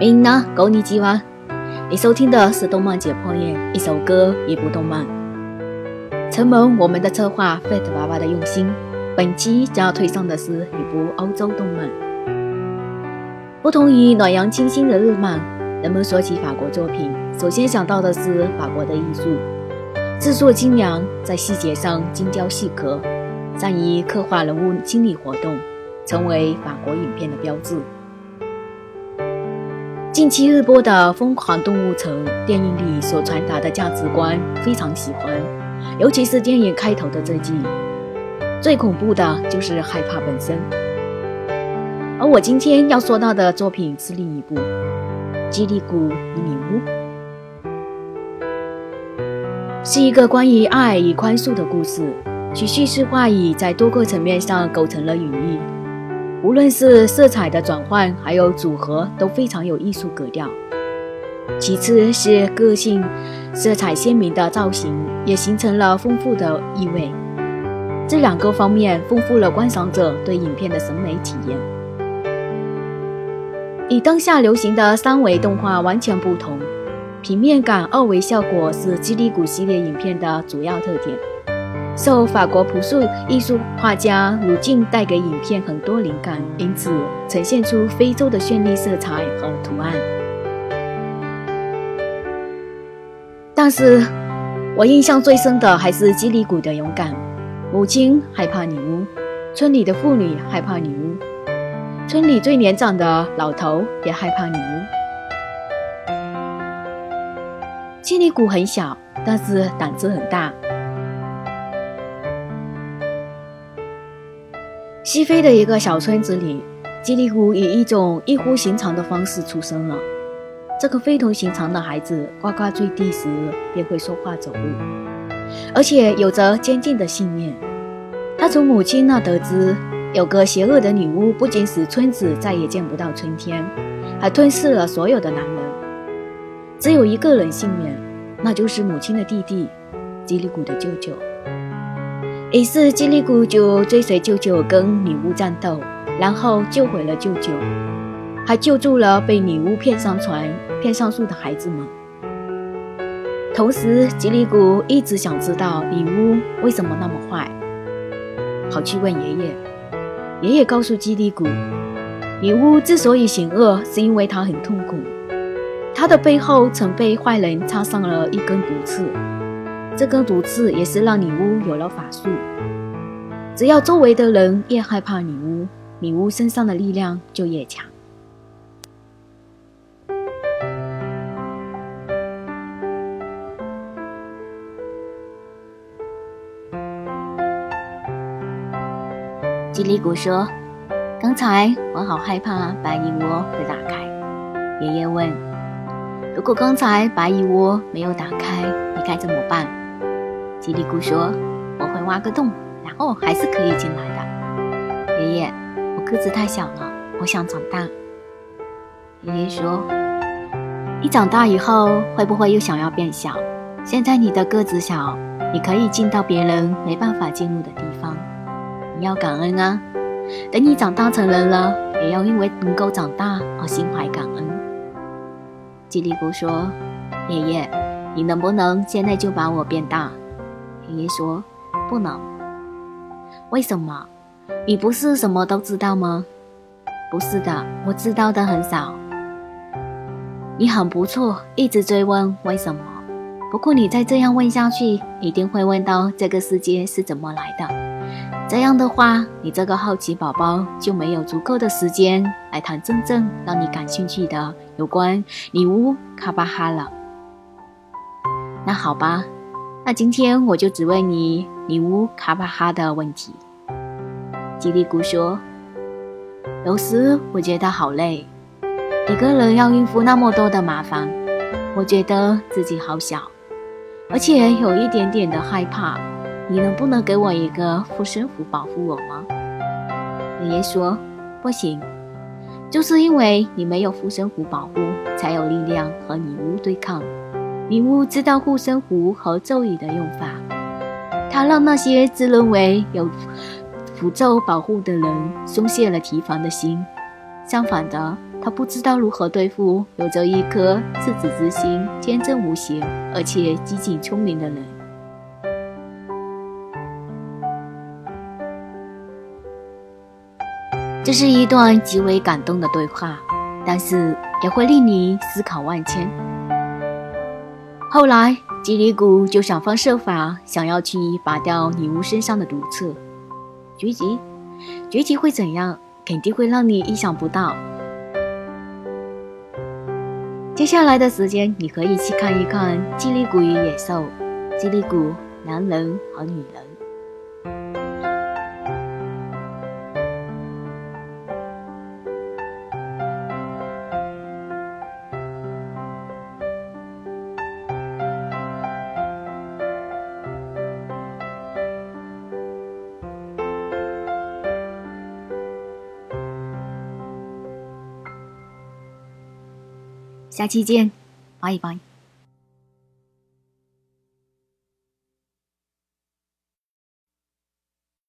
みんなこんにちは。你收听的是动漫解剖院，一首歌，一部动漫。承蒙我们的策划 Fat 娃娃的用心，本期将要推上的是一部欧洲动漫。不同于暖阳清新的日漫，人们说起法国作品，首先想到的是法国的艺术，制作精良，在细节上精雕细刻，善于刻画人物心理活动，成为法国影片的标志。 近期热播的《疯狂动物城》电影里所传达的价值观非常喜欢，尤其是电影开头的这句：“最恐怖的就是害怕本身。”而我今天要说到的作品是另一部《基里古与女巫》，是一个关于爱与宽恕的故事，其叙事话语在多个层面上构成了隐喻。无论是色彩的转换，还有组合，都非常有艺术格调。其次是个性、色彩鲜明的造型，也形成了丰富的意味。这两个方面丰富了观赏者对影片的审美体验。与当下流行的三维动画完全不同，平面感二维效果是基里古系列影片的主要特点。受法国朴素艺术画家鲁静带给影片很多灵感，因此呈现出非洲的绚丽色彩和图案。但是，我印象最深的还是基里古的勇敢。母亲害怕女巫，村里的妇女害怕女巫，村里最年长的老头也害怕女巫。基里古很小，但是胆子很大。西非的一个小村子里，基里古以一种异乎寻常的方式出生了。这个非同寻常的孩子，呱呱坠地时便会说话走路，而且有着坚定的信念。他从母亲那得知，有个邪恶的女巫不仅使村子再也见不到春天，还吞噬了所有的男人。只有一个人幸免，那就是母亲的弟弟，基里古的舅舅。于是基里古就追随舅舅跟女巫战斗，然后救回了舅舅，还救助了被女巫骗上船、骗上树的孩子们。同时，吉里古一直想知道女巫为什么那么坏，跑去问爷爷。爷爷告诉吉里古，女巫之所以险恶，是因为她很痛苦，她的背后曾被坏人插上了一根毒刺。这根毒刺也是让女巫有了法术。只要周围的人越害怕女巫，女巫身上的力量就越强。吉利古说：“刚才我好害怕白蚁窝会打开。”爷爷问：“如果刚才白蚁窝没有打开，你该怎么办？”吉利古说：“我会挖个洞，然后还是可以进来的。”爷爷，我个子太小了，我想长大。爷爷说：“你长大以后会不会又想要变小？现在你的个子小，你可以进到别人没办法进入的地方。你要感恩啊！等你长大成人了，也要因为能够长大而心怀感恩。”吉利古说：“爷爷，你能不能现在就把我变大？”爷说：“不能。为什么？你不是什么都知道吗？不是的，我知道的很少。你很不错，一直追问为什么。不过你再这样问下去，一定会问到这个世界是怎么来的。这样的话，你这个好奇宝宝就没有足够的时间来谈真正让你感兴趣的有关女巫卡巴哈了。那好吧。”那今天我就只问你女巫卡巴哈的问题。吉利古说：“有时我觉得好累，一个人要应付那么多的麻烦，我觉得自己好小，而且有一点点的害怕。你能不能给我一个护身符保护我吗？”爷爷说：“不行，就是因为你没有护身符保护，才有力量和女巫对抗。”女巫知道护身符和咒语的用法，她让那些自认为有符咒保护的人松懈了提防的心。相反的，他不知道如何对付有着一颗赤子之心、天真无邪而且机警聪明的人。这是一段极为感动的对话，但是也会令你思考万千。后来，吉里古就想方设法想要去拔掉女巫身上的毒刺。结局，结局会怎样？肯定会让你意想不到。接下来的时间，你可以去看一看《吉利谷与野兽》，吉利谷，男人和女人。下期见，拜拜。